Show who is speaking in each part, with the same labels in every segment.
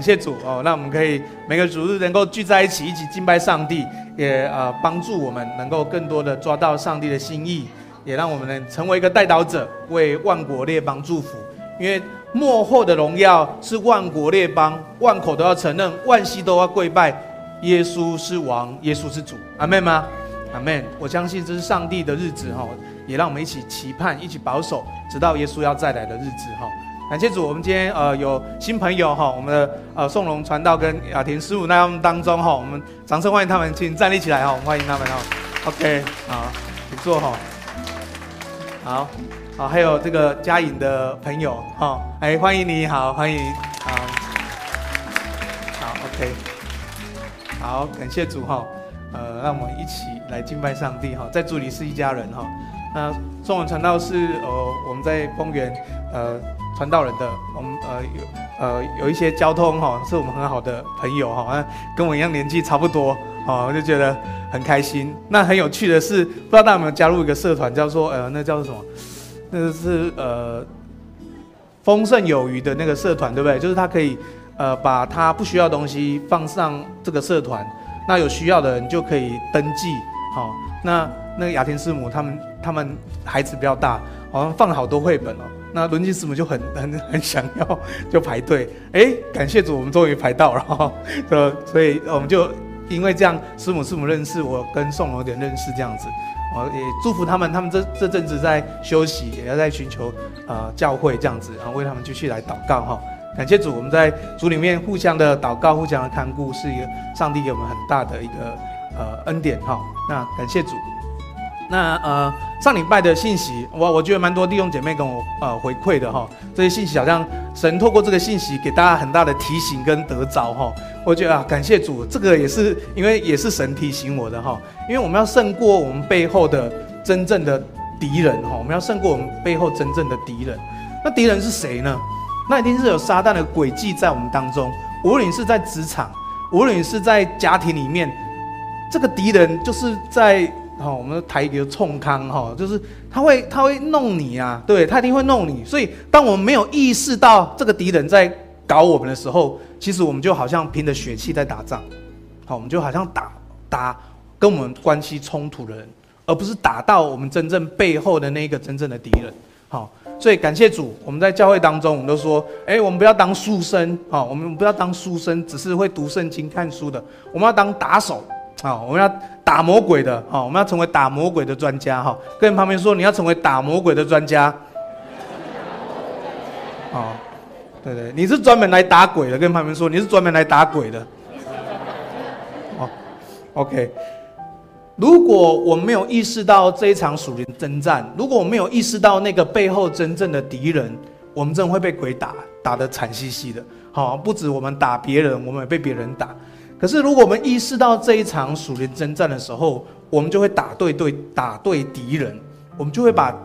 Speaker 1: 感谢主哦，那我们可以每个主日能够聚在一起，一起敬拜上帝，也呃帮助我们能够更多的抓到上帝的心意，也让我们能成为一个代祷者，为万国列邦祝福。因为幕后的荣耀是万国列邦，万口都要承认，万西都要跪拜，耶稣是王，耶稣是主。阿门吗？阿门。我相信这是上帝的日子哈，也让我们一起期盼，一起保守，直到耶稣要再来的日子哈。感谢主，我们今天呃有新朋友哈，我们的呃颂龙传道跟雅婷师傅在他们当中哈，我们掌声欢迎他们，请站立起来哈，我们欢迎他们哈。OK，好，请坐哈。好，好，还有这个嘉颖的朋友哈，哎，欢迎你好，欢迎，好，好，OK，好，感谢主哈，呃，让我们一起来敬拜上帝哈，在主里是一家人哈。那颂龙传道是呃我们在丰原呃。传道人的，我们呃有呃有一些交通哈，是我们很好的朋友哈，跟我一样年纪差不多，哦，我就觉得很开心。那很有趣的是，不知道大家有没有加入一个社团，叫做呃那叫做什么？那个是呃丰盛有余的那个社团，对不对？就是他可以呃把他不需要的东西放上这个社团，那有需要的人就可以登记。好，那那个雅婷师母他们他们孩子比较大，好像放了好多绘本哦。那伦金师母就很很很想要，就排队。哎，感谢主，我们终于排到了哈。呃，所以我们就因为这样，师母师母认识我，跟宋龙有点认识这样子。我，也祝福他们，他们这这阵子在休息，也要在寻求呃教会这样子，然后为他们继续来祷告哈。感谢主，我们在主里面互相的祷告，互相的看顾，是一个上帝给我们很大的一个呃恩典哈。那感谢主。那呃上礼拜的信息，我我觉得蛮多弟兄姐妹跟我呃回馈的哈，这些信息好像神透过这个信息给大家很大的提醒跟得着哈，我觉得啊感谢主，这个也是因为也是神提醒我的哈，因为我们要胜过我们背后的真正的敌人哈，我们要胜过我们背后真正的敌人，那敌人是谁呢？那一定是有撒旦的诡计在我们当中，无论是在职场，无论是在家庭里面，这个敌人就是在。好，我们的台语冲康哈，就是他会他会弄你啊，对，他一定会弄你。所以，当我们没有意识到这个敌人在搞我们的时候，其实我们就好像凭着血气在打仗。好，我们就好像打打跟我们关系冲突的人，而不是打到我们真正背后的那一个真正的敌人。好，所以感谢主，我们在教会当中，我们都说，哎，我们不要当书生，好，我们不要当书生，只是会读圣经看书的，我们要当打手。好，我们要打魔鬼的，好，我们要成为打魔鬼的专家，哈，跟旁边说你要成为打魔鬼的专家，哦，对对，你是专门来打鬼的，跟旁边说你是专门来打鬼的，好，OK，如果我没有意识到这一场属灵征战，如果我没有意识到那个背后真正的敌人，我们真的会被鬼打，打得惨兮兮的，好，不止我们打别人，我们也被别人打。可是，如果我们意识到这一场属灵征战的时候，我们就会打对对，打对敌人，我们就会把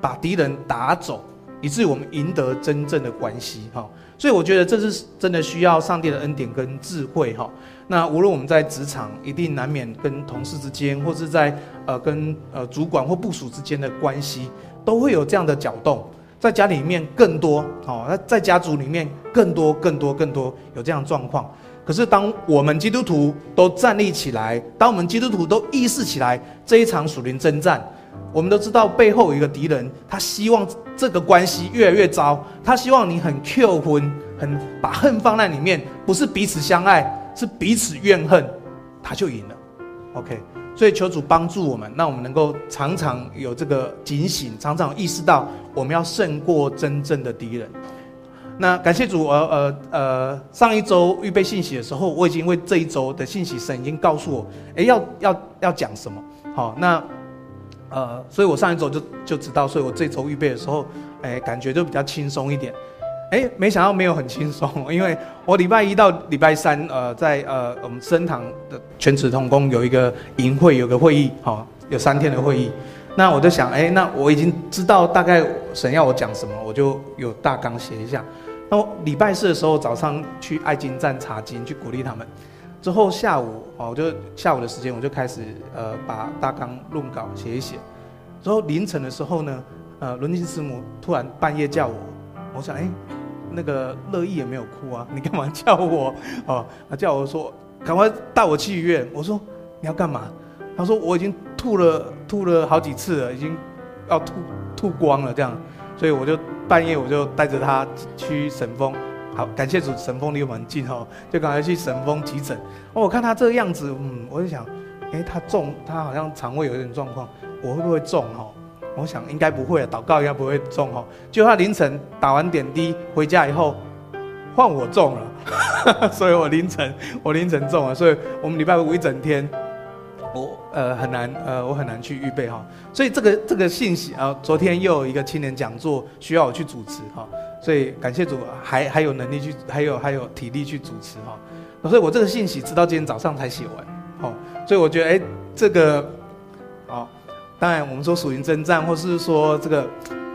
Speaker 1: 把敌人打走，以至于我们赢得真正的关系哈。所以，我觉得这是真的需要上帝的恩典跟智慧哈。那无论我们在职场，一定难免跟同事之间，或是在呃跟呃主管或部属之间的关系，都会有这样的搅动。在家里面更多哦，那在家族里面更多更多更多有这样状况。可是，当我们基督徒都站立起来，当我们基督徒都意识起来这一场属灵征战，我们都知道背后有一个敌人，他希望这个关系越来越糟，他希望你很 Q 婚，很把恨放在里面，不是彼此相爱，是彼此怨恨，他就赢了。OK，所以求主帮助我们，让我们能够常常有这个警醒，常常意识到我们要胜过真正的敌人。那感谢主，呃呃呃，上一周预备信息的时候，我已经为这一周的信息，神已经告诉我，诶，要要要讲什么？好，那呃，所以我上一周就就知道，所以我这周预备的时候，诶，感觉就比较轻松一点。诶，没想到没有很轻松，因为我礼拜一到礼拜三，呃，在呃我们升堂的全职同工有一个营会，有个会议，好，有三天的会议。那我就想，诶，那我已经知道大概神要我讲什么，我就有大纲写一下。那我礼拜四的时候早上去爱金站查经，去鼓励他们，之后下午哦，我就下午的时间我就开始呃把大纲论稿写一写，之后凌晨的时候呢，呃伦金师母突然半夜叫我，我想哎，那个乐意也没有哭啊，你干嘛叫我？哦，叫我说赶快带我去医院。我说你要干嘛？他说我已经吐了吐了好几次了，已经要吐吐光了这样，所以我就半夜我就带着他去神风。好，感谢主，神风离我们近哦，就赶快去神风急诊。哦，我看他这个样子，嗯，我就想，哎，他重，他好像肠胃有一点状况，我会不会中？哈，我想应该不会，祷告应该不会中哈。就他凌晨打完点滴回家以后，换我中了，所以我凌晨我凌晨中了，所以我们礼拜五一整天，我呃很难呃我很难去预备哈。所以这个这个信息啊，昨天又有一个青年讲座需要我去主持哈。所以感谢主，还还有能力去，还有还有体力去主持哈。所以我这个信息直到今天早上才写完，好，所以我觉得哎，这个，好，当然我们说属灵征战，或是说这个，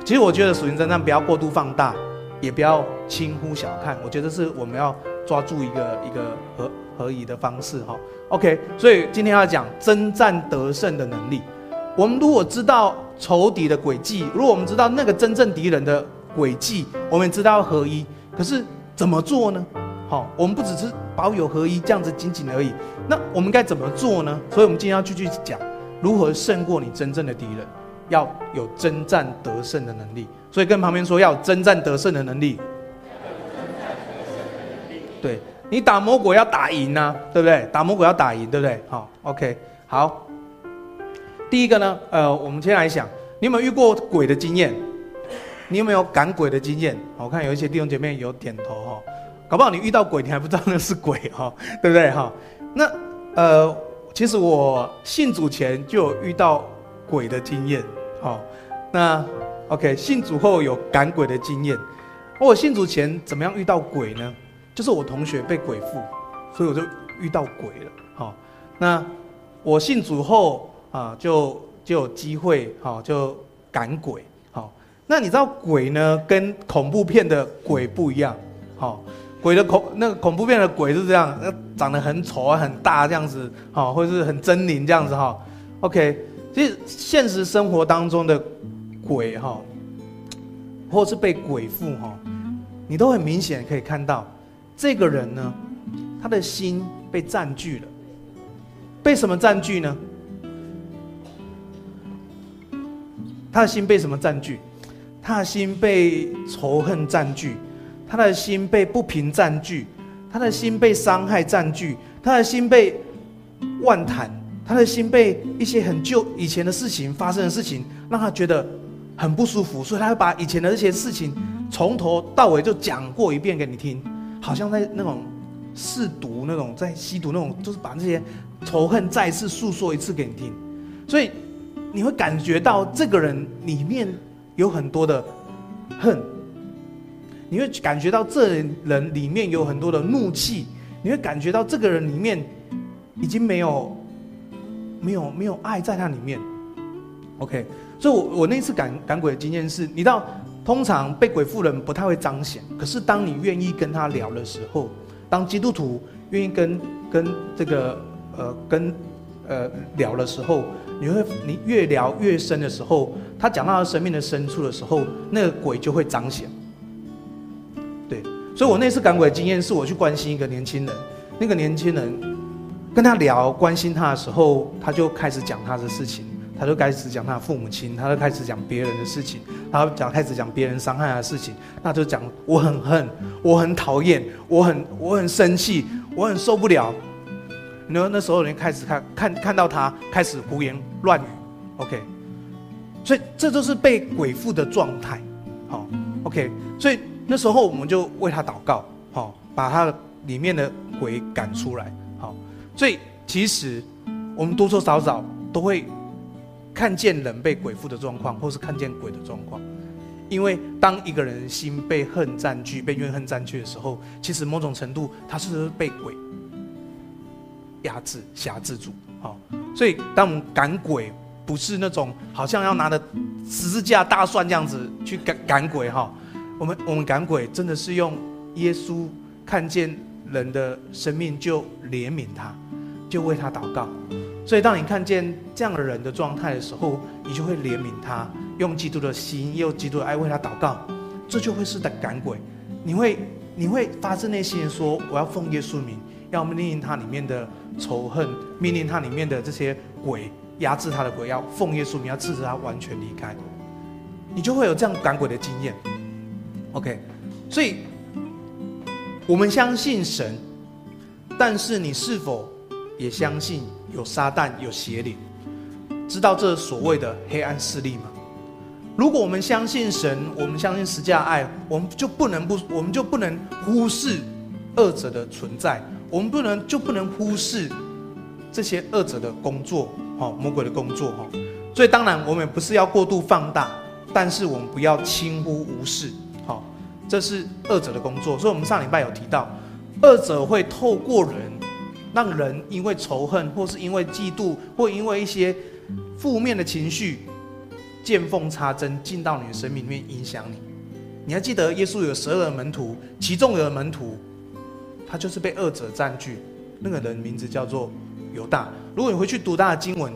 Speaker 1: 其实我觉得属灵征战不要过度放大，也不要轻忽小看，我觉得是我们要抓住一个一个和合宜的方式哈。OK，所以今天要讲征战得胜的能力。我们如果知道仇敌的诡计，如果我们知道那个真正敌人的。诡计，我们知道合一，可是怎么做呢？好，我们不只是保有合一这样子仅仅而已。那我们该怎么做呢？所以，我们今天要继续讲如何胜过你真正的敌人，要有征战得胜的能力。所以，跟旁边说要征战得胜的能力。对，你打魔鬼要打赢呐、啊，对不对？打魔鬼要打赢，对不对？好，OK，好。第一个呢，呃，我们先来想，你有没有遇过鬼的经验？你有没有赶鬼的经验？我看有一些弟兄姐妹有点头哈，搞不好你遇到鬼，你还不知道那是鬼哈，对不对哈？那呃，其实我信主前就有遇到鬼的经验，好，那 OK，信主后有赶鬼的经验。我信主前怎么样遇到鬼呢？就是我同学被鬼附，所以我就遇到鬼了。好，那我信主后啊，就就有机会好，就赶鬼。好那你知道鬼呢，跟恐怖片的鬼不一样，好，鬼的恐那个恐怖片的鬼是这样，那长得很丑啊，很大这样子，好，或是很狰狞这样子哈。OK，其实现实生活当中的鬼哈，或是被鬼附哈，你都很明显可以看到，这个人呢，他的心被占据了，被什么占据呢？他的心被什么占据？他的心被仇恨占据，他的心被不平占据，他的心被伤害占据，他的心被妄谈，他的心被一些很旧以前的事情发生的事情让他觉得很不舒服，所以他会把以前的这些事情从头到尾就讲过一遍给你听，好像在那种试毒那种在吸毒那种，就是把这些仇恨再次诉说一次给你听，所以你会感觉到这个人里面。有很多的恨，你会感觉到这人里面有很多的怒气，你会感觉到这个人里面已经没有没有没有爱在他里面。OK，所以我我那次赶赶鬼的经验是，你知道，通常被鬼附人不太会彰显，可是当你愿意跟他聊的时候，当基督徒愿意跟跟这个呃跟呃聊的时候。你会，你越聊越深的时候，他讲到他生命的深处的时候，那个鬼就会彰显。对，所以我那次赶鬼的经验是我去关心一个年轻人，那个年轻人跟他聊关心他的时候，他就开始讲他的事情，他就开始讲他的父母亲，他就开始讲别人的事情，他讲开始讲别人伤害他的事情，那就讲我很恨，我很讨厌，我很我很生气，我很受不了。然后那时候人开始看看看到他开始胡言乱语，OK，所以这都是被鬼附的状态，好，OK，所以那时候我们就为他祷告，好，把他里面的鬼赶出来，好，所以其实我们多多少少都会看见人被鬼附的状况，或是看见鬼的状况，因为当一个人心被恨占据、被怨恨占据的时候，其实某种程度他是被鬼。压制、辖制住，好，所以当我们赶鬼，不是那种好像要拿着十字架、大蒜这样子去赶赶鬼，哈，我们我们赶鬼真的是用耶稣看见人的生命就怜悯他，就为他祷告。所以当你看见这样的人的状态的时候，你就会怜悯他，用基督的心，用基督的爱为他祷告，这就会是在赶鬼。你会你会发自内心的说，我要奉耶稣名，要命令他里面的仇恨，命令他里面的这些鬼压制他的鬼，要奉耶稣名，要制止他完全离开，你就会有这样赶鬼的经验。OK，所以我们相信神，但是你是否也相信有撒旦、有邪灵？知道这所谓的黑暗势力吗？如果我们相信神，我们相信十架爱，我们就不能不，我们就不能忽视二者的存在，我们不能就不能忽视这些二者的工作，哈，魔鬼的工作，哈。所以当然，我们不是要过度放大，但是我们不要轻忽无视，好，这是二者的工作。所以我们上礼拜有提到，二者会透过人，让人因为仇恨，或是因为嫉妒，或因为一些。负面的情绪见缝插针进到你的生命里面影响你。你还记得耶稣有十二门徒，其中有个门徒，他就是被恶者占据。那个人名字叫做犹大。如果你回去读他的经文，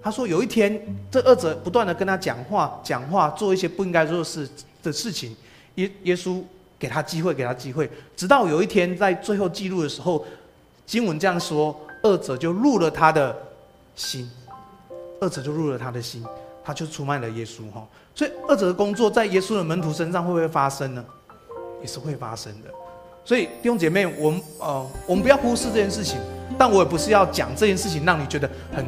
Speaker 1: 他说有一天这恶者不断的跟他讲话，讲话做一些不应该做的事的事情。耶耶稣给他机会，给他机会，直到有一天在最后记录的时候，经文这样说：二者就入了他的心。二者就入了他的心，他就出卖了耶稣哈。所以二者的工作在耶稣的门徒身上会不会发生呢？也是会发生的。所以弟兄姐妹，我们呃，我们不要忽视这件事情。但我也不是要讲这件事情让你觉得很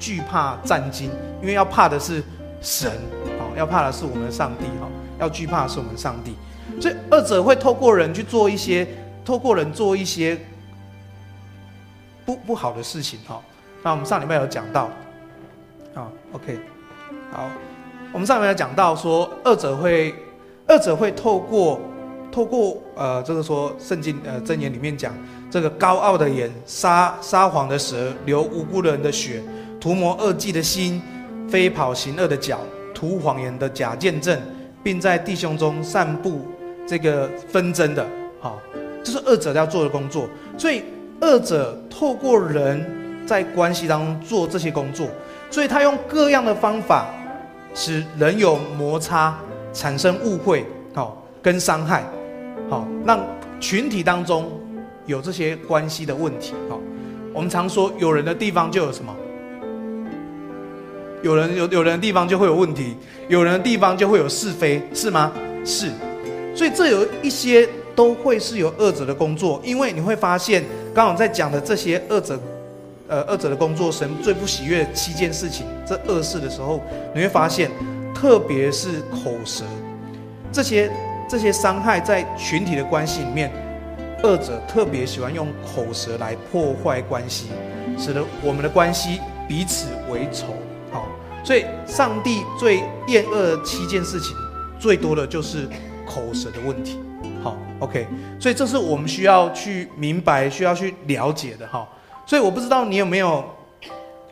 Speaker 1: 惧怕战惊，因为要怕的是神啊，要怕的是我们的上帝哈，要惧怕的是我们上帝。所以二者会透过人去做一些，透过人做一些不不好的事情哈。那我们上礼拜有讲到。好，OK，好，我们上面有讲到说，二者会，二者会透过，透过呃，这个说圣经呃箴言里面讲，这个高傲的眼，撒撒谎的舌，流无辜的人的血，图谋恶计的心，飞跑行恶的脚，图谎言的假见证，并在弟兄中散布这个纷争的，好，这是二者要做的工作。所以，二者透过人在关系当中做这些工作。所以他用各样的方法，使人有摩擦，产生误会，好跟伤害，好让群体当中有这些关系的问题，好，我们常说有人的地方就有什么？有人有有人的地方就会有问题，有人的地方就会有是非，是吗？是，所以这有一些都会是有恶者的工作，因为你会发现，刚好在讲的这些恶者。呃，恶者的工作，神最不喜悦的七件事情。这恶事的时候，你会发现，特别是口舌，这些这些伤害在群体的关系里面，恶者特别喜欢用口舌来破坏关系，使得我们的关系彼此为仇。好，所以上帝最厌恶的七件事情，最多的就是口舌的问题。好，OK，所以这是我们需要去明白、需要去了解的哈。所以我不知道你有没有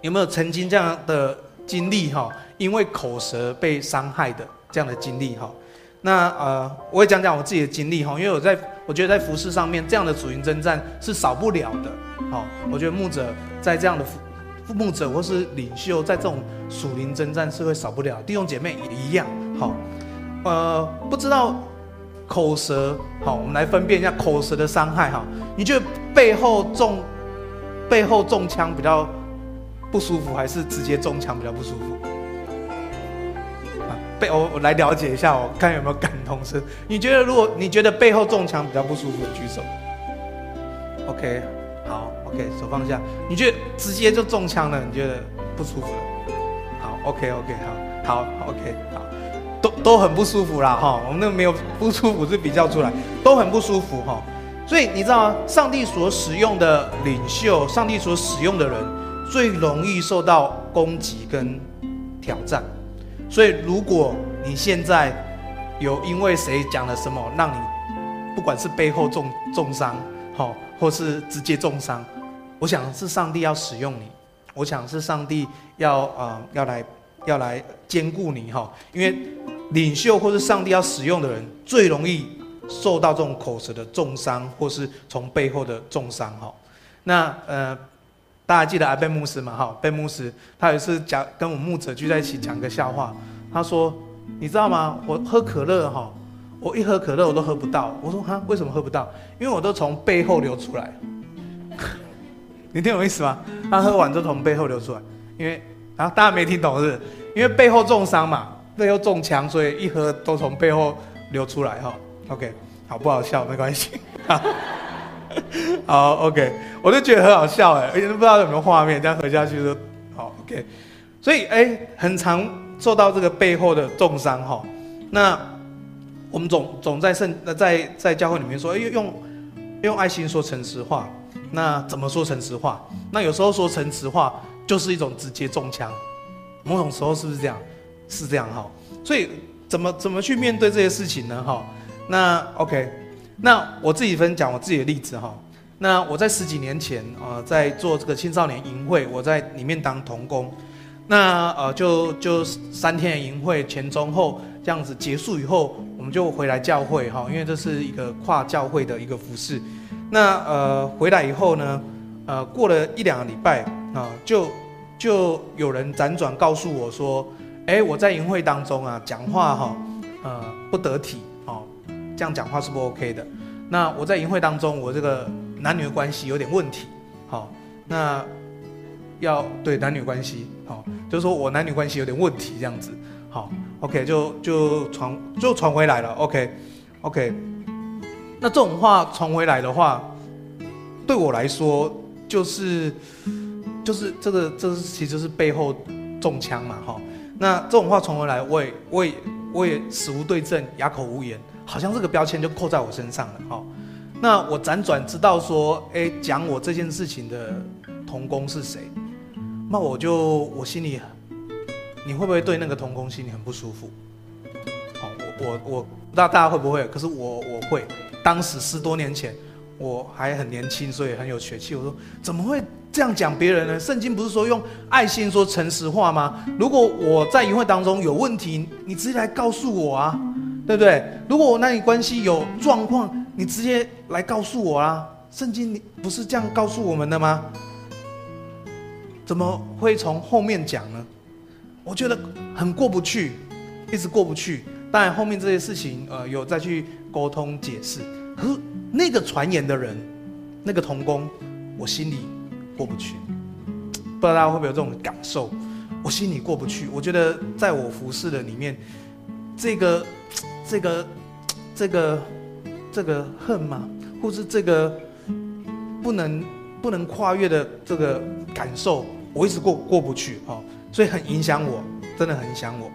Speaker 1: 有没有曾经这样的经历哈，因为口舌被伤害的这样的经历哈。那呃，我也讲讲我自己的经历哈，因为我在我觉得在服饰上面这样的属灵征战是少不了的。好，我觉得牧者在这样的服牧者或是领袖在这种属灵征战是会少不了，弟兄姐妹也一样。好，呃，不知道口舌好，我们来分辨一下口舌的伤害哈。你觉得背后中？背后中枪比较不舒服，还是直接中枪比较不舒服？啊，背我我来了解一下，我看有没有感同身。你觉得如果你觉得背后中枪比较不舒服，举手。OK，好，OK，手放下。你觉得直接就中枪了，你觉得不舒服了？好，OK，OK，、好，好，OK，都都很不舒服啦，哈。我们那没有不舒服是比较出来，都很不舒服，哈。所以你知道吗？上帝所使用的领袖，上帝所使用的人，最容易受到攻击跟挑战。所以，如果你现在有因为谁讲了什么，让你不管是背后重重伤，好，或是直接重伤，我想是上帝要使用你。我想是上帝要啊、要来要来兼顾你哈，因为领袖或是上帝要使用的人，最容易。受到这种口舌的重伤，或是从背后的重伤，哈，那呃，大家记得阿贝牧师嘛，哈，贝牧师他有一次讲跟我们牧者聚在一起讲个笑话，他说，你知道吗？我喝可乐，哈，我一喝可乐我都喝不到。我说哈，为什么喝不到？因为我都从背后流出来。你听我意思吗？他喝完就从背后流出来，因为然后大家没听懂是不是？因为背后重伤嘛，背后中枪，所以一喝都从背后流出来哈。OK，好不好笑？没关系。好，OK，我就觉得很好笑哎，而且都不知道有没有画面，这样喝下去就好 OK。所以哎，很常受到这个背后的重伤哈。那我们总总在圣在在教会里面说，哎，用用爱心说诚实话。那怎么说诚实话？那有时候说诚实话就是一种直接中枪。某种时候是不是这样？是这样哈。所以怎么怎么去面对这些事情呢？哈。那 OK，那我自己分享我自己的例子哈。那我在十几年前啊，在做这个青少年营会，我在里面当童工。那呃，就就三天的营会前中后。这样子结束以后，我们就回来教会哈，因为这是一个跨教会的一个服事。那呃回来以后呢，呃过了一两个礼拜啊，就就有人辗转告诉我说，哎，我在营会当中啊讲话哈，呃不得体哦，这样讲话是不 OK 的。那我在营会当中，我这个男女的关系有点问题，好，那要对男女关系好，就是说我男女关系有点问题这样子。好，OK，就就传就传回来了 okay. 那这种话传回来的话，对我来说就是就是这个这是其实是背后中枪嘛，哈。那这种话传回来，我也我也我也死无对证，哑口无言，好像这个标签就扣在我身上了，哈。那我辗转知道说，哎，讲我这件事情的同工是谁，那我就我心里。你会不会对那个同工心里很不舒服？好，我我我不知道大家会不会，可是我我会。当时十多年前，我还很年轻，所以很有血气。我说怎么会这样讲别人呢？圣经不是说用爱心说诚实话吗？如果我在营会当中有问题，你直接来告诉我啊，对不对？如果我那里关系有状况，你直接来告诉我啊。圣经你不是这样告诉我们的吗？怎么会从后面讲呢？我觉得很过不去，一直过不去。当然后面这些事情，呃，有再去沟通解释。可是那个传言的人，那个童工，我心里过不去。不知道大家会不会有这种感受？我心里过不去。我觉得在我服侍的里面，这个、这个、这个、这个恨吗？或是这个不能不能跨越的这个感受，我一直过过不去啊。所以很影响我，真的很影响我。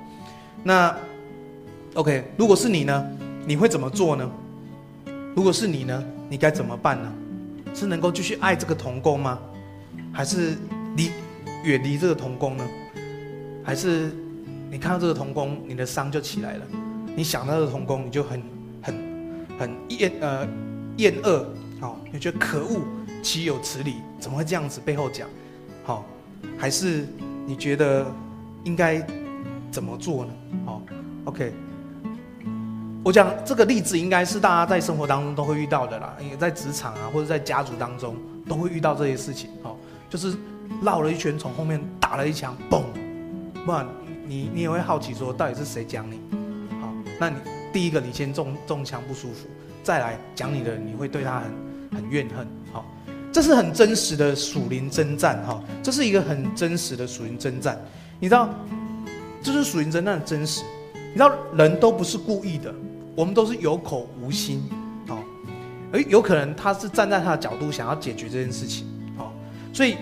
Speaker 1: 那，OK，如果是你呢？你会怎么做呢？如果是你呢？你该怎么办呢？是能够继续爱这个同工吗？还是离远离这个童工呢？还是你看到这个童工，你的伤就起来了？你想到这个童工，你就很很很厌呃厌恶，好、哦，你觉得可恶，岂有此理？怎么会这样子背后讲？好、哦，还是？你觉得应该怎么做呢？好，OK，我讲这个例子应该是大家在生活当中都会遇到的啦，因为在职场啊或者在家族当中都会遇到这些事情。好，就是绕了一圈从后面打了一枪，嘣，不然你你也会好奇说到底是谁讲你？好，那你第一个你先中中枪不舒服，再来讲你的你会对他很很怨恨。好。这是很真实的属灵征战，哈，这是一个很真实的属灵征战。你知道，这是属灵征战的真实。你知道，人都不是故意的，我们都是有口无心，好，而有可能他是站在他的角度想要解决这件事情，所以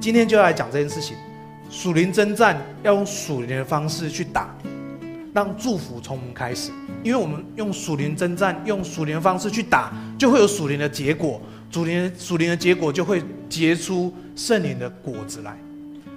Speaker 1: 今天就要来讲这件事情。属灵征战要用属灵的方式去打，让祝福从我们开始，因为我们用属灵征战，用属灵的方式去打，就会有属灵的结果。属灵属灵的结果就会结出圣灵的果子来，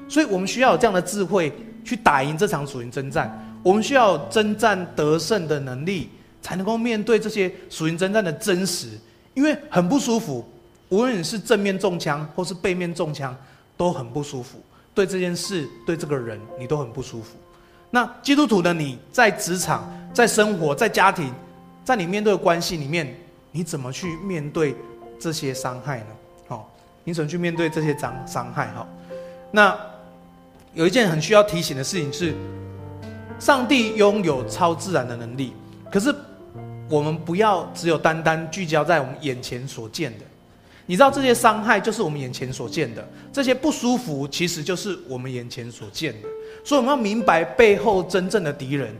Speaker 1: 所以我们需要有这样的智慧去打赢这场属灵征战。我们需要征战得胜的能力，才能够面对这些属灵征战的真实。因为很不舒服，无论你是正面中枪或是背面中枪，都很不舒服。对这件事，对这个人，你都很不舒服。那基督徒的你在职场、在生活、在家庭，在你面对的关系里面，你怎么去面对？这些伤害呢？好，你怎么去面对这些伤伤害？哈，那有一件很需要提醒的事情是，上帝拥有超自然的能力，可是我们不要只有单单聚焦在我们眼前所见的。你知道这些伤害就是我们眼前所见的，这些不舒服其实就是我们眼前所见的。所以我们要明白背后真正的敌人，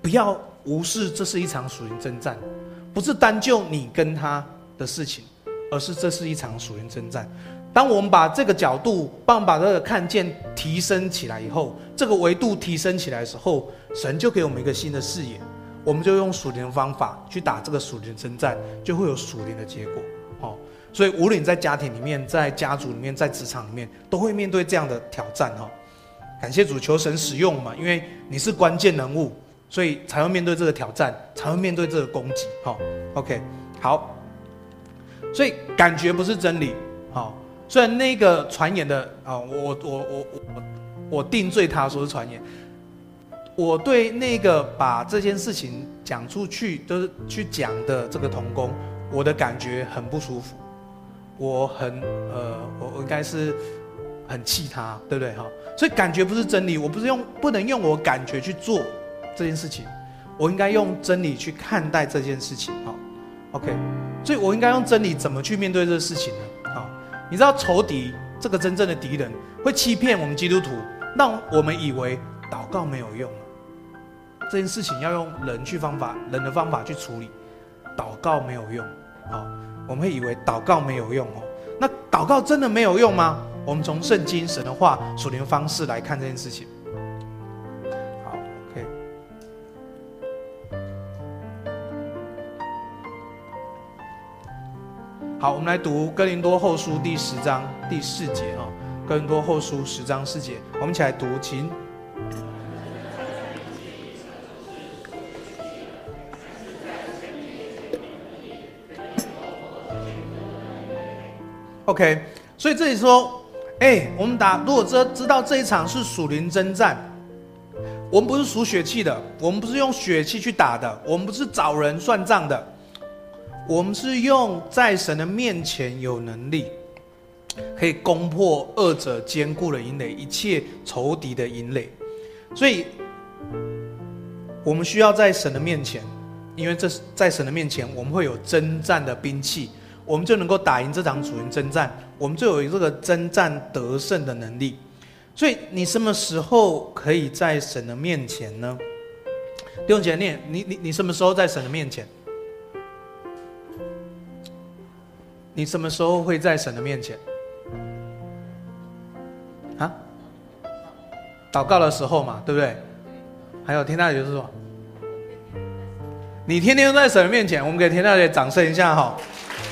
Speaker 1: 不要无视这是一场属灵征战，不是单就你跟他的事情，而是这是一场属灵征战。当我们把这个角度，帮把这个看见提升起来以后，这个维度提升起来的时候，神就给我们一个新的视野，我们就用属灵的方法去打这个属灵征战，就会有属灵的结果。所以无论你在家庭里面，在家族里面，在职场里面，都会面对这样的挑战。哈，感谢主，求神使用嘛，因为你是关键人物，所以才会面对这个挑战，才会面对这个攻击。哈，OK，好，所以感觉不是真理。好。虽然那个传言的啊，我我我我我定罪他说是传言，我对那个把这件事情讲出去，就是去讲的这个童工，我的感觉很不舒服，我很呃，我我应该是很气他，对不对哈？所以感觉不是真理，我不是用不能用我感觉去做这件事情，我应该用真理去看待这件事情哈。OK，所以我应该用真理怎么去面对这个事情呢？你知道仇敌这个真正的敌人会欺骗我们基督徒，让我们以为祷告没有用。这件事情要用人去方法，人的方法去处理，祷告没有用。好，我们会以为祷告没有用哦。那祷告真的没有用吗？我们从圣经、神的话、属灵方式来看这件事情。好，OK。好，我们来读哥林多后书第十章第四节啊。哥林多后书十章四节，我们一起来读，请。OK，所以这里说，哎，我们打，如果知知道这一场是属灵征战，我们不是属血气的，我们不是用血气去打的，我们不是找人算账的。我们是用在神的面前有能力，可以攻破二者坚固的营垒，一切仇敌的营垒。所以，我们需要在神的面前，因为这是在神的面前，我们会有征战的兵器，我们就能够打赢这场属灵征战，我们就有这个征战得胜的能力。所以，你什么时候可以在神的面前呢？弟兄姐妹，你你你什么时候在神的面前？你什么时候会在神的面前？啊？祷告的时候嘛，对不对？还有田大姐是说，你天天都在神的面前，我们给田大姐掌声一下哈。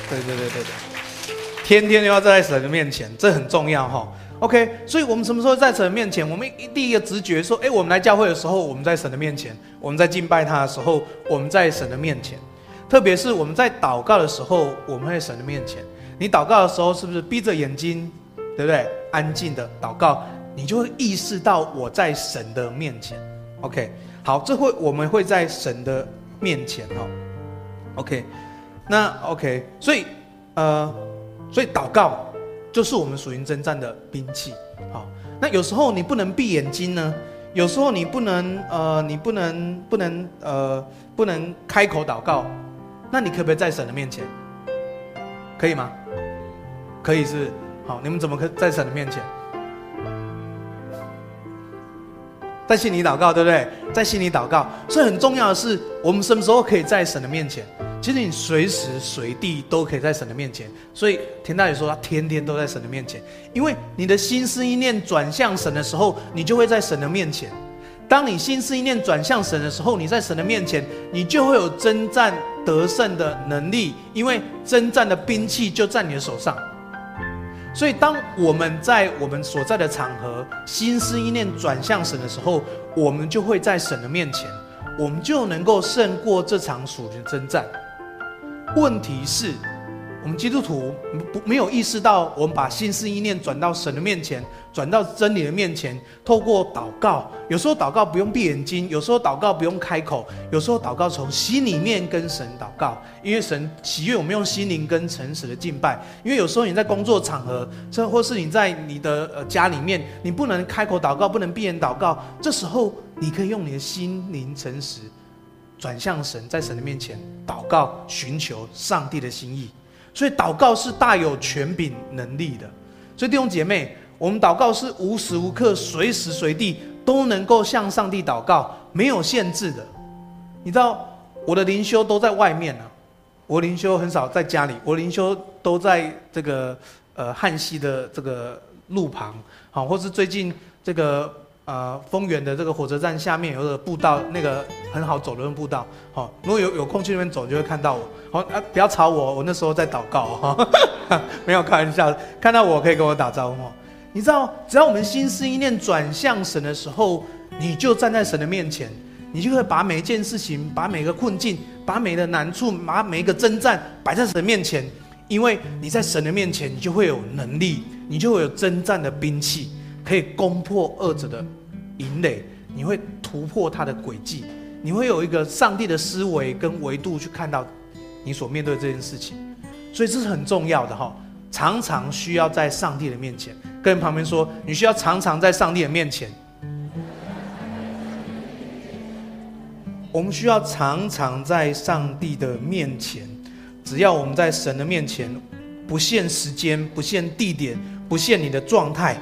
Speaker 1: 对对对对对，天天都要在神的面前，这很重要哈。OK，所以我们什么时候在神的面前？我们第一个直觉说，哎，我们来教会的时候，我们在神的面前；我们在敬拜他的时候，我们在神的面前。特别是我们在祷告的时候，我们在神的面前。你祷告的时候，是不是闭着眼睛，对不对？安静的祷告，你就会意识到我在神的面前。OK，好，这会我们会在神的面前哦。OK，那 OK，所以呃，所以祷告就是我们属灵征战的兵器。好，那有时候你不能闭眼睛呢，有时候你不能呃，你不能不能呃，不能开口祷告。那你可不可以在神的面前？可以吗？可以是好，你们怎么可在神的面前？在心里祷告，对不对？在心里祷告，所以很重要的是，我们什么时候可以在神的面前？其实你随时随地都可以在神的面前。所以田大姐说，他天天都在神的面前，因为你的心思意念转向神的时候，你就会在神的面前。当你心思意念转向神的时候，你在神的面前，你就会有征战得胜的能力，因为征战的兵器就在你的手上。所以，当我们在我们所在的场合，心思意念转向神的时候，我们就会在神的面前，我们就能够胜过这场属灵的征战。问题是，我们基督徒不没有意识到，我们把心思意念转到神的面前，转到真理的面前，透过祷告。有时候祷告不用闭眼睛，有时候祷告不用开口，有时候祷告从心里面跟神祷告，因为神喜悦我们用心灵跟诚实的敬拜。因为有时候你在工作场合，这或是你在你的呃家里面，你不能开口祷告，不能闭眼祷告，这时候你可以用你的心灵诚实转向神，在神的面前祷告，寻求上帝的心意。所以祷告是大有权柄能力的。所以弟兄姐妹，我们祷告是无时无刻、随时随地都能够向上帝祷告，没有限制的。你知道我的灵修都在外面呢、我灵修很少在家里，我灵修都在这个呃汉溪的这个路旁，好，或是最近这个。呃，丰原的这个火车站下面有个步道，那个很好走的步道。好、如果有有空去那边走，就会看到我。好、哦，啊，不要吵我，我那时候在祷告哈、哦，没有开玩笑。看到我可以跟我打招呼。你知道，只要我们心思意念转向神的时候，你就站在神的面前，你就会把每一件事情、把每个困境、把每个难处、把每一个征战摆在神的面前。因为你在神的面前，你就会有能力，你就会有征战的兵器。可以攻破恶者的营垒，你会突破他的诡计，你会有一个上帝的思维跟维度去看到你所面对这件事情，所以这是很重要的哈。常常需要在上帝的面前，跟旁边说，你需要常常在上帝的面前。我们需要常常在上帝的面前，只要我们在神的面前，不限时间，不限地点，不限你的状态。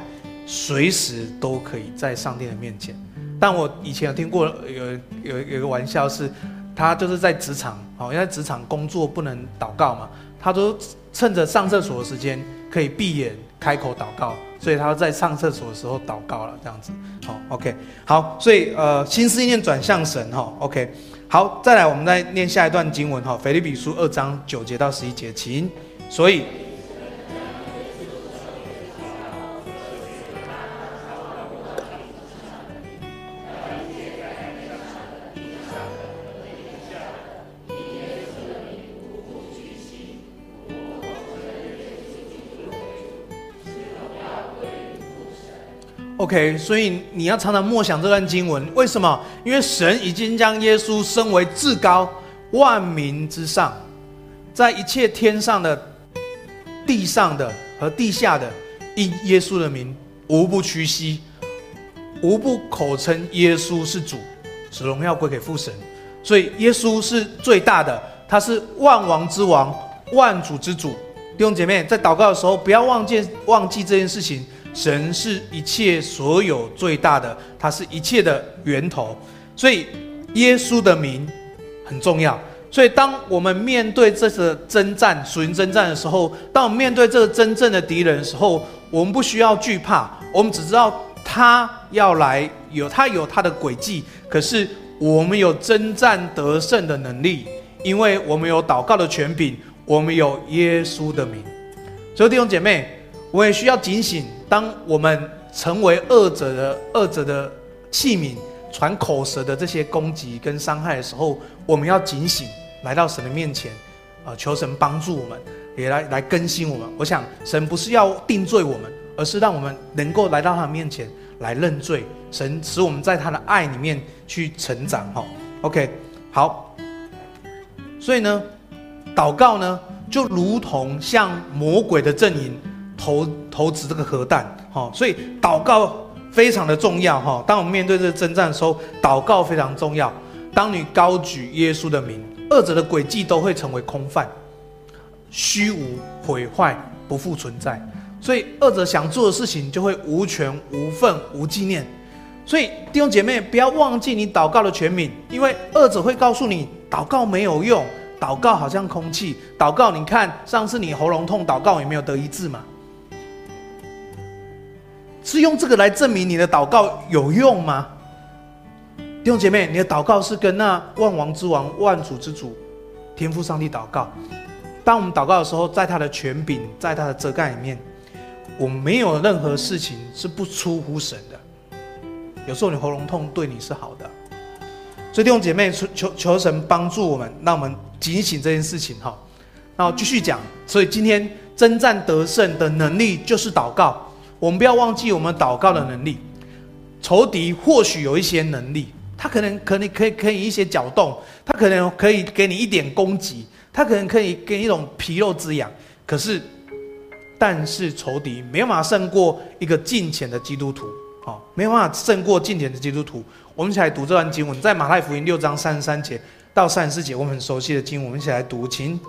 Speaker 1: 随时都可以在上帝的面前，但我以前有听过有有有一个玩笑是，他就是在职场，好，因为职场工作不能祷告嘛，他都趁着上厕所的时间可以闭眼开口祷告，所以他在上厕所的时候祷告了，这样子，好，OK，好，所以呃，心思意念转向神，哈，OK，好，再来我们再念下一段经文，哈，腓立比书二章九节到十一节，请，所以。OK，所以你要常常默想这段经文，为什么？因为神已经将耶稣升为至高，万民之上，在一切天上的、地上的和地下的，因耶稣的名，无不屈膝，无不口称耶稣是主，使荣耀归给父神。所以耶稣是最大的，他是万王之王，万主之主。弟兄姐妹，在祷告的时候，不要忘记忘记这件事情。神是一切所有最大的，他是一切的源头，所以耶稣的名很重要。所以当我们面对这个征战、属灵征战的时候，当我们面对这个真正的敌人的时候，我们不需要惧怕，我们只知道他要来，有他有他的诡计，可是我们有征战得胜的能力，因为我们有祷告的权柄，我们有耶稣的名。所以弟兄姐妹。我也需要警醒，当我们成为恶者的恶者的器皿，传口舌的这些攻击跟伤害的时候，我们要警醒，来到神的面前，啊，求神帮助我们，也来来更新我们。我想，神不是要定罪我们，而是让我们能够来到他面前来认罪，神使我们在他的爱里面去成长。哈，OK，好。所以呢，祷告呢，就如同向魔鬼的阵营。投投掷这个核弹，哈，所以祷告非常的重要，哈。当我们面对这个征战的时候，祷告非常重要。当你高举耶稣的名，二者的诡计都会成为空泛、虚无、毁坏、不复存在。所以二者想做的事情就会无权、无份、无纪念。所以弟兄姐妹，不要忘记你祷告的权柄，因为二者会告诉你祷告没有用，祷告好像空气。祷告，你看上次你喉咙痛，祷告也没有得医治嘛。是用这个来证明你的祷告有用吗？弟兄姐妹，你的祷告是跟那万王之王、万主之主、天父上帝祷告。当我们祷告的时候，在他的权柄，在他的遮盖里面，我们没有任何事情是不出乎神的。有时候你喉咙痛对你是好的，所以弟兄姐妹，求求求神帮助我们，让我们警醒这件事情哈。然后继续讲，所以今天征战得胜的能力就是祷告。我们不要忘记我们祷告的能力。仇敌或许有一些能力，他可能可能可以可以一些搅动，他可能可以给你一点攻击，他可能可以给你一种皮肉之痒。可是，但是仇敌没有办法胜过一个敬虔的基督徒，好，没有办法胜过敬虔的基督徒。我们一起来读这段经文，在马太福音六章三十三节，到三十四节，我们很熟悉的经文，我们一起来读，请。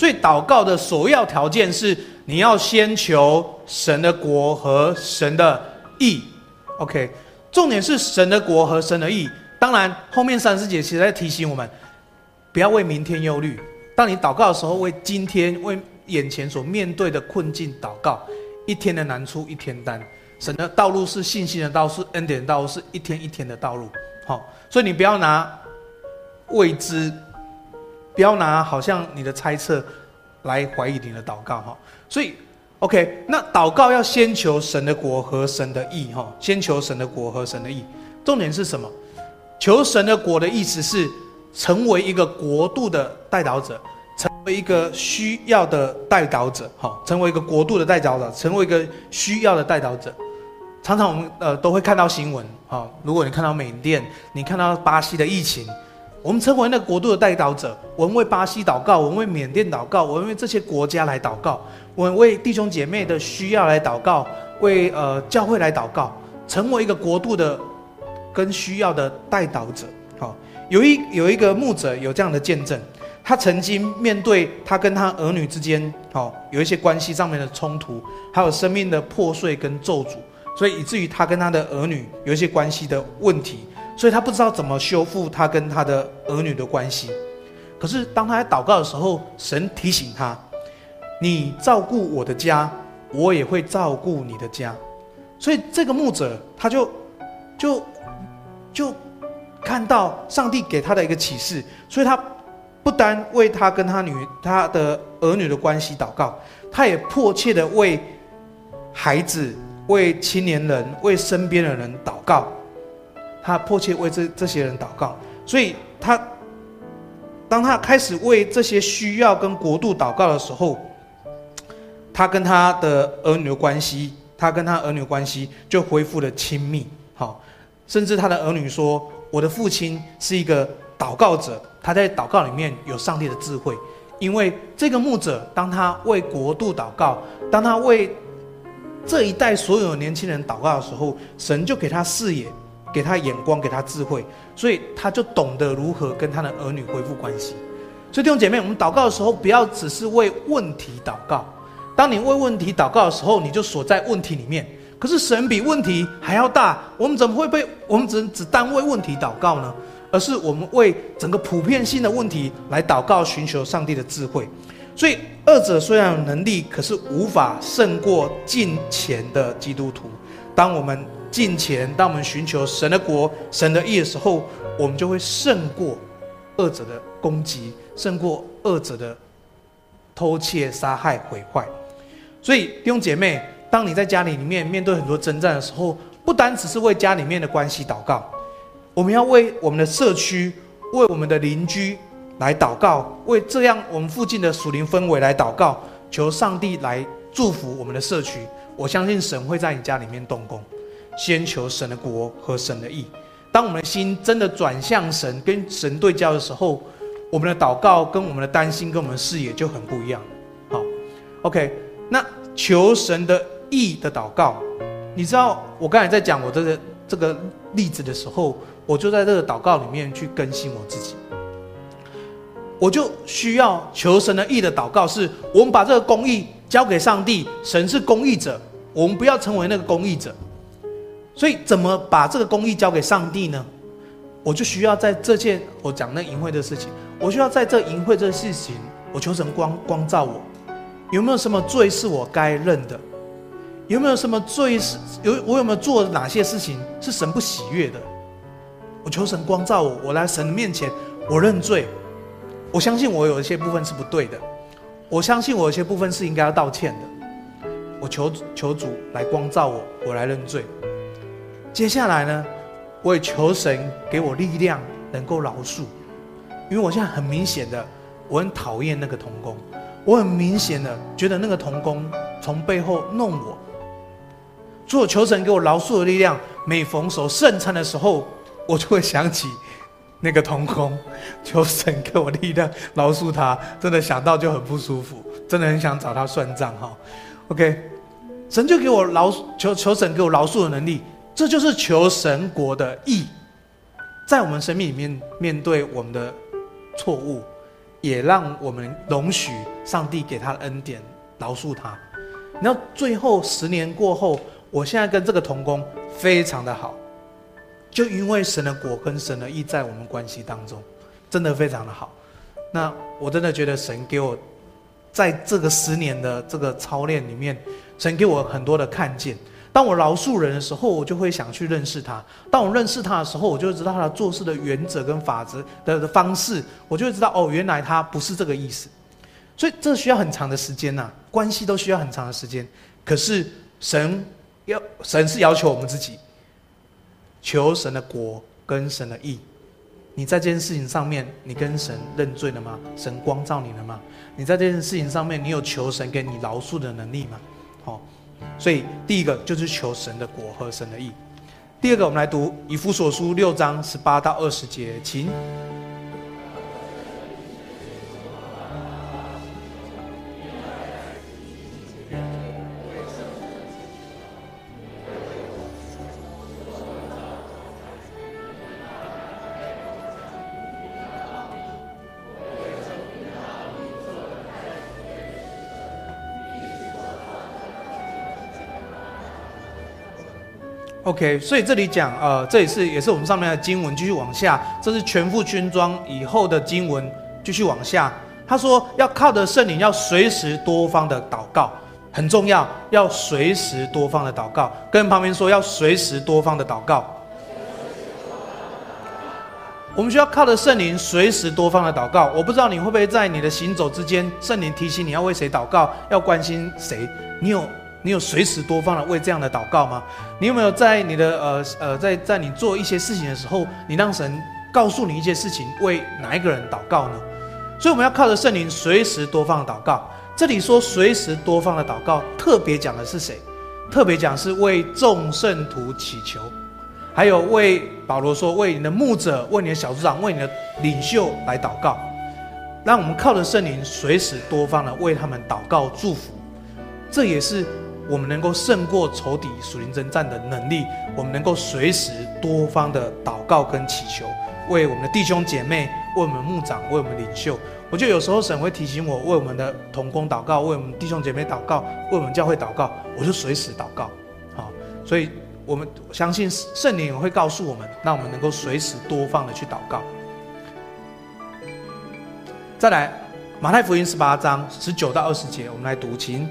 Speaker 1: 所以祷告的首要条件是，你要先求神的国和神的义。OK，重点是神的国和神的义。当然，后面三十节其实在提醒我们，不要为明天忧虑。当你祷告的时候，为今天、为眼前所面对的困境祷告。一天的难处一天担。神的道路是信心的道路，是恩典的道路，是一天一天的道路。好，所以你不要拿未知。不要拿好像你的猜测来怀疑你的祷告哈，所以，OK，那祷告要先求神的国和神的意哈，先求神的国和神的意。重点是什么？求神的国的意思是成为一个国度的代祷者，成为一个需要的代祷者哈，成为一个国度的代祷者，成为一个需要的代祷者。常常我们呃都会看到新闻哈，如果你看到缅甸，你看到巴西的疫情。我们成为那个国度的代祷者，我们为巴西祷告，我们为缅甸祷告，我们为这些国家来祷告，我们为弟兄姐妹的需要来祷告，为呃教会来祷告，成为一个国度的跟需要的代祷者。好，有一有一个牧者有这样的见证，他曾经面对他跟他儿女之间，好有一些关系上面的冲突，还有生命的破碎跟咒诅，所以以至于他跟他的儿女有一些关系的问题。所以他不知道怎么修复他跟他的儿女的关系，可是当他在祷告的时候，神提醒他：“你照顾我的家，我也会照顾你的家。”所以这个牧者他就就就看到上帝给他的一个启示，所以他不单为他跟他女他的儿女的关系祷告，他也迫切的为孩子、为青年人、为身边的人祷告。他迫切为这这些人祷告，所以他当他开始为这些需要跟国度祷告的时候，他跟他的儿女的关系，他跟他儿女的关系就恢复了亲密。好，甚至他的儿女说：“我的父亲是一个祷告者，他在祷告里面有上帝的智慧。”因为这个牧者，当他为国度祷告，当他为这一代所有年轻人祷告的时候，神就给他视野。给他眼光，给他智慧，所以他就懂得如何跟他的儿女恢复关系。所以弟兄姐妹，我们祷告的时候，不要只是为问题祷告。当你为问题祷告的时候，你就锁在问题里面。可是神比问题还要大，我们怎么会被我们只只单为问题祷告呢？而是我们为整个普遍性的问题来祷告，寻求上帝的智慧。所以二者虽然有能力，可是无法胜过近前的基督徒。当我们敬虔，当我们寻求神的国、神的义的时候，我们就会胜过恶者的攻击，胜过恶者的偷窃、杀害、毁坏。所以弟兄姐妹，当你在家里里面面对很多征战的时候，不单只是为家里面的关系祷告，我们要为我们的社区、为我们的邻居来祷告，为这样我们附近的属灵氛围来祷告，求上帝来祝福我们的社区。我相信神会在你家里面动工。先求神的国和神的义。当我们的心真的转向神，跟神对焦的时候，我们的祷告跟我们的担心跟我们的视野就很不一样。好，OK，那求神的义的祷告，你知道我刚才在讲我这个这个例子的时候，我就在这个祷告里面去更新我自己。我就需要求神的义的祷告，是我们把这个公义交给上帝，神是公义者，我们不要成为那个公义者。所以，怎么把这个公益交给上帝呢？我就需要在这件我讲那淫秽的事情，我需要在这淫秽这事情，我求神光光照我，有没有什么罪是我该认的？有没有什么罪是有我有没有做哪些事情是神不喜悦的？我求神光照我，我来神的面前，我认罪。我相信我有一些部分是不对的，我相信我有一些部分是应该要道歉的。我求求主来光照我，我来认罪。接下来呢，我也求神给我力量，能够饶恕，因为我现在很明显的，我很讨厌那个童工，我很明显的觉得那个童工从背后弄我，所以我求神给我饶恕的力量。每逢守圣餐的时候，我就会想起那个童工，求神给我力量饶恕他，真的想到就很不舒服，真的很想找他算账哈。OK，神就给我饶求求神给我饶恕的能力，这就是求神国的义，在我们生命里面面对我们的错误，也让我们容许上帝给他的恩典饶恕他。然后最后十年过后，我现在跟这个同工非常的好。就因为神的果跟神的义在我们关系当中，真的非常的好。那我真的觉得神给我，在这个十年的这个操练里面，神给我很多的看见。当我饶恕人的时候，我就会想去认识他；当我认识他的时候，我就会知道他做事的原则跟法则的方式，我就会知道哦，原来他不是这个意思。所以这需要很长的时间呐、关系都需要很长的时间。可是神要，神是要求我们自己。求神的国跟神的义，你在这件事情上面，你跟神认罪了吗？神光照你了吗？你在这件事情上面，你有求神给你饶恕的能力吗？好，所以第一个就是求神的果和神的义。第二个，我们来读以弗所书六章十八到二十节，请。OK，所以这里讲，呃，这也是也是我们上面的经文，继续往下，这是全副军装以后的经文，继续往下。他说要靠着圣灵，要随时多方的祷告，很重要，要随时多方的祷告。跟旁边说要随时多方的祷告。我们需要靠着圣灵，随时多方的祷告。我不知道你会不会在你的行走之间，圣灵提醒你要为谁祷告，要关心谁，你有？你有随时多方的为这样的祷告吗？你有没有在你的呃呃在在你做一些事情的时候，你让神告诉你一些事情，为哪一个人祷告呢？所以我们要靠着圣灵随时多方的祷告。这里说随时多方的祷告，特别讲的是谁？特别讲是为众圣徒祈求，还有为保罗说为你的牧者、为你的小组长、为你的领袖来祷告。让我们靠着圣灵随时多方的为他们祷告祝福，这也是。我们能够胜过仇敌属灵征战的能力，我们能够随时多方的祷告跟祈求，为我们的弟兄姐妹，为我们牧长，为我们领袖。我觉得有时候神会提醒我，为我们的同工祷告，为我们弟兄姐妹祷告，为我们教会祷告，我就随时祷告。好，所以我们相信圣灵会告诉我们，让我们能够随时多方的去祷告。再来，马太福音十八章十九到二十节，我们来读经。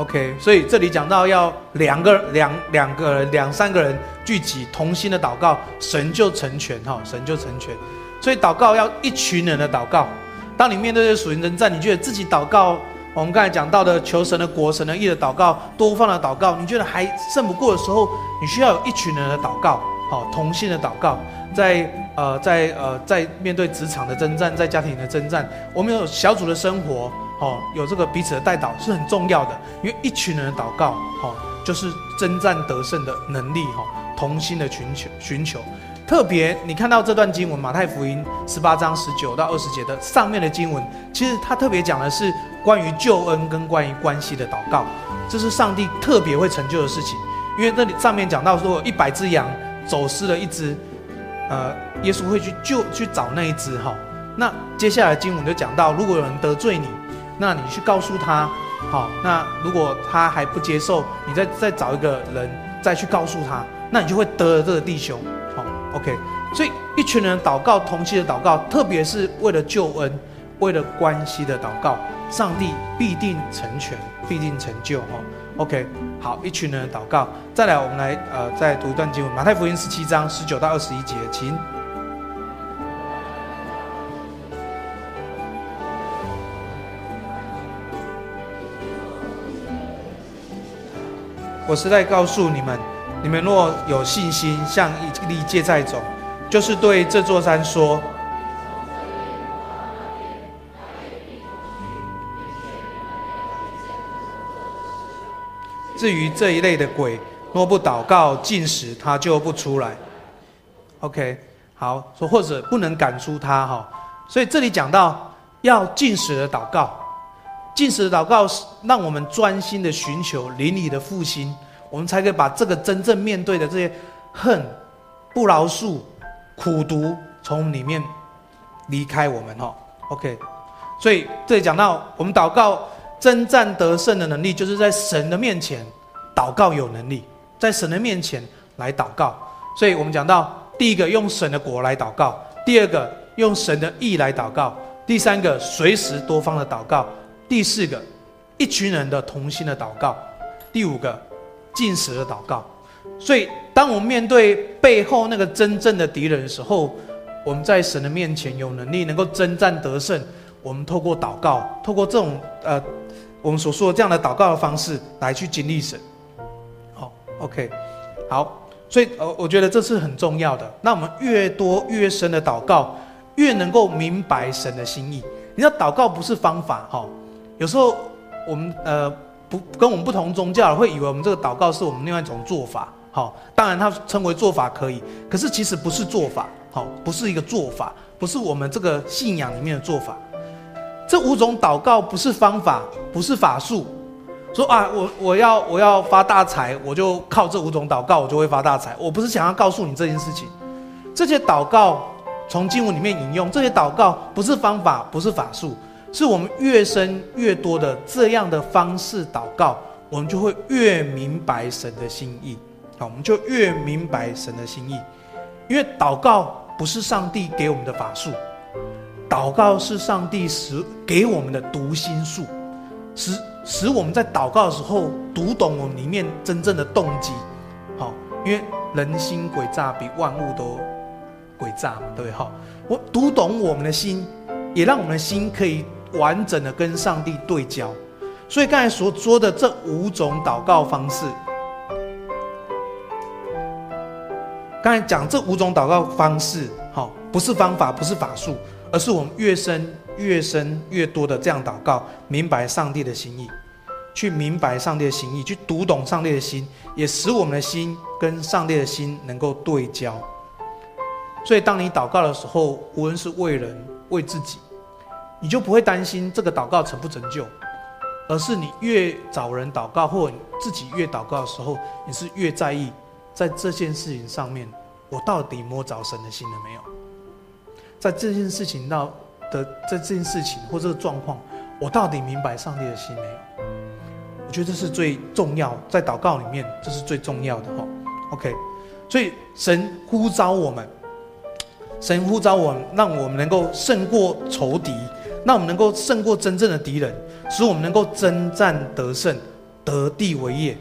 Speaker 1: OK，所以这里讲到要两个两两个人两三个人聚集同心的祷告，神就成全哈，神就成全。所以祷告要一群人的祷告。当你面对这属灵征战，你觉得自己祷告，我们刚才讲到的求神的国、神的义的祷告，多方的祷告，你觉得还胜不过的时候，你需要有一群人的祷告，好同心的祷告。在呃在呃在面对职场的征战，在家庭的征战，我们有小组的生活。哦，有这个彼此的代祷是很重要的，因为一群人的祷告，哦，就是征战得胜的能力，哈，同心的寻求寻求。特别你看到这段经文，马太福音十八章十九到二十节的上面的经文，其实它特别讲的是关于救恩跟关于关系的祷告，这是上帝特别会成就的事情。因为这里上面讲到说，一百只羊走失了一只，呃，耶稣会去救去找那一只，哈。那接下来经文就讲到，如果有人得罪你。那你去告诉他，好，那如果他还不接受，你再再找一个人再去告诉他，那你就会得了这个弟兄，好，OK。所以一群人祷告，同期的祷告，特别是为了救恩、为了关系的祷告，上帝必定成全，必定成就，哈，OK。好，一群人的祷告，再来，我们来呃再读一段经文，马太福音十七章十九到二十一节，请。我实在告诉你们，你们若有信心，像一粒芥菜种，就是对这座山说。至于这一类的鬼，若不祷告禁食，他就不出来。OK，好，说或者不能赶出他哈。所以这里讲到要禁食的祷告，禁食的祷告是让我们专心的寻求灵里的复兴，我们才可以把这个真正面对的这些恨、不饶恕、苦毒从里面离开我们哦。OK，所以这里讲到我们祷告。征战得胜的能力，就是在神的面前祷告有能力，在神的面前来祷告。所以我们讲到第一个用神的果来祷告，第二个用神的意来祷告，第三个随时多方的祷告，第四个一群人的同心的祷告，第五个进食的祷告。所以当我们面对背后那个真正的敌人的时候，我们在神的面前有能力能够征战得胜。我们透过祷告，透过这种呃。我们所说的这样的祷告的方式来去经历神，好，OK，好，所以呃，我觉得这是很重要的。那我们越多越深的祷告，越能够明白神的心意。你知道，祷告不是方法，哈。有时候我们呃不跟我们不同宗教会以为我们这个祷告是我们另外一种做法，好，当然它称为做法可以，可是其实不是做法，好，不是一个做法，不是我们这个信仰里面的做法。这五种祷告不是方法，不是法术。说啊，我我要我要发大财，我就靠这五种祷告，我就会发大财。我不是想要告诉你这件事情。这些祷告从经文里面引用，这些祷告不是方法，不是法术，是我们越深越多的这样的方式祷告，我们就会越明白神的心意。好，我们就越明白神的心意，因为祷告不是上帝给我们的法术。祷告是上帝使给我们的读心术，使使我们在祷告的时候读懂我们里面真正的动机。好，因为人心诡诈，比万物都诡诈嘛，对不对？好，我读懂我们的心，也让我们的心可以完整的跟上帝对焦。所以刚才所说的这五种祷告方式，刚才讲这五种祷告方式，好，不是方法，不是法术。而是我们越深越深越多的这样祷告，明白上帝的心意，去明白上帝的心意，去读懂上帝的心，也使我们的心跟上帝的心能够对焦。所以，当你祷告的时候，无论是为人为自己，你就不会担心这个祷告成不成就，而是你越找人祷告，或自己越祷告的时候，你是越在意在这件事情上面，我到底摸着神的心了没有？在这件事情到的在这件事情或这个状况，我到底明白上帝的心没有？我觉得这是最重要，在祷告里面这是最重要的哈。OK，所以神呼召我们，神呼召我们，让我们能够胜过仇敌，那我们能够胜过真正的敌人，使我们能够征战得胜，得地为业，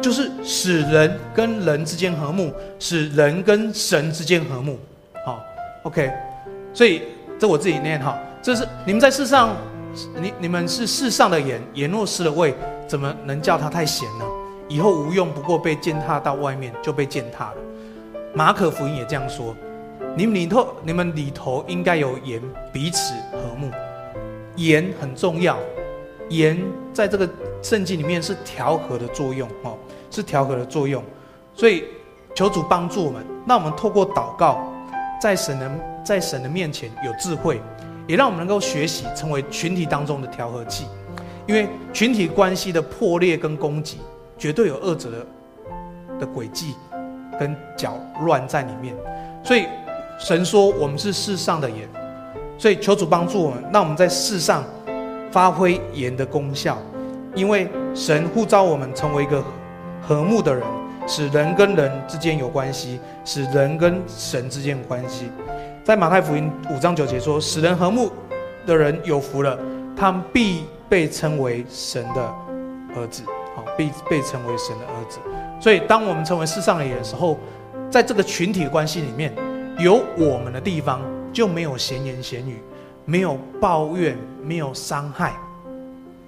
Speaker 1: 就是使人跟人之间和睦，使人跟神之间和睦。好，OK。所以，这我自己念哈，这是你们在世上，你你们是世上的盐，盐若失了味，怎么能叫它太咸呢？以后无用，不过被践踏到外面就被践踏了。马可福音也这样说，你们里头，你们里头应该有盐，彼此和睦。盐很重要，盐在这个圣经里面是调和的作用哦，是调和的作用。所以求主帮助我们，让我们透过祷告。在神的在神的面前有智慧，也让我们能够学习成为群体当中的调和器。因为群体关系的破裂跟攻击，绝对有恶者的的轨迹跟搅乱在里面。所以神说我们是世上的盐，所以求主帮助我们，让我们在世上发挥盐的功效。因为神呼召我们成为一个和睦的人。使人跟人之间有关系，使人跟神之间有关系。在马太福音五章九节说：“使人和睦的人有福了，他们必被称为神的儿子。”好，必被称为神的儿子。所以，当我们成为世上的人的时候，在这个群体的关系里面，有我们的地方就没有闲言闲语，没有抱怨，没有伤害。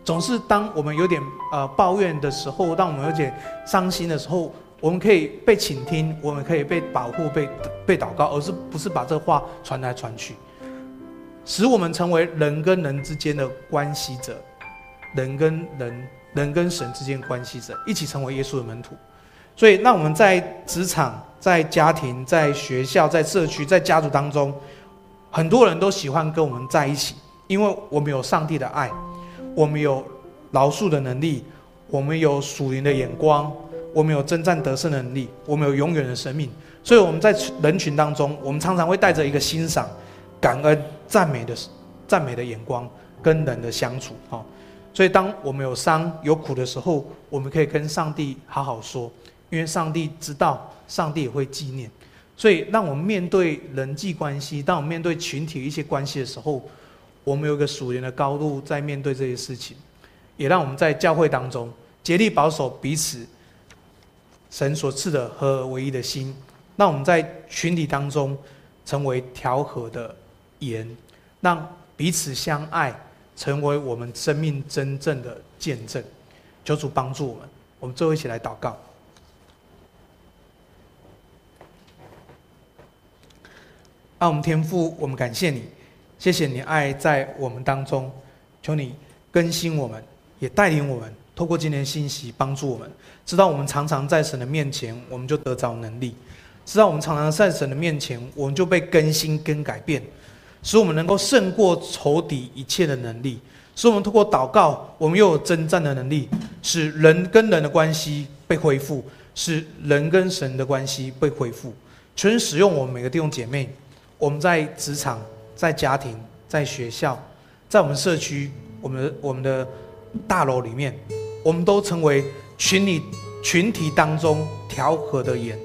Speaker 1: 总是当我们有点呃抱怨的时候，当我们有点伤心的时候，我们可以被倾听，我们可以被保护、被被祷告，而是不是把这话传来传去，使我们成为人跟人之间的关系者，人跟人、人跟神之间关系者，一起成为耶稣的门徒。所以，那我们在职场、在家庭、在学校、在社区、在家族当中，很多人都喜欢跟我们在一起，因为我们有上帝的爱，我们有饶恕的能力，我们有属灵的眼光，我们有征战得胜的能力，我们有永远的生命。所以我们在人群当中，我们常常会带着一个欣赏、感恩、赞美的赞美的眼光跟人的相处。哈，所以当我们有伤有苦的时候，我们可以跟上帝好好说。因为上帝知道，上帝也会纪念，所以让我们面对人际关系，当我们面对群体一些关系的时候，我们有一个属灵的高度在面对这些事情，也让我们在教会当中竭力保守彼此神所赐的合而为一的心，让我们在群体当中成为调和的盐，让彼此相爱成为我们生命真正的见证。求主帮助我们，我们最后一起来祷告。让我们天父，我们感谢你，谢谢你爱在我们当中，求你更新我们，也带领我们，透过今天的信息帮助我们，知道我们常常在神的面前，我们就得着能力；知道我们常常在神的面前，我们就被更新跟改变，使我们能够胜过仇敌一切的能力，使我们透过祷告，我们又有征战的能力，使人跟人的关系被恢复，使人跟神的关系被恢复，全使用我们每个弟兄姐妹。我们在职场、在家庭、在学校、在我们社区、我们我们的大楼里面，我们都成为群里群体当中调和的盐。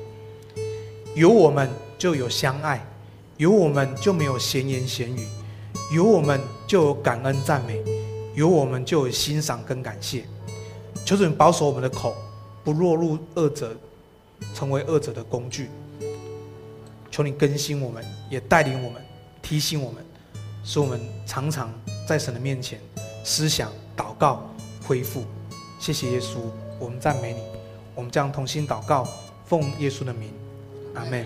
Speaker 1: 有我们就有相爱，有我们就没有闲言闲语，有我们就有感恩赞美，有我们就有欣赏跟感谢。求主保守我们的口，不落入恶者，成为恶者的工具。求你更新我们，也带领我们，提醒我们，使我们常常在神的面前思想、祷告、恢复。谢谢耶稣，我们赞美你。我们将同心祷告，奉耶稣的名，阿门。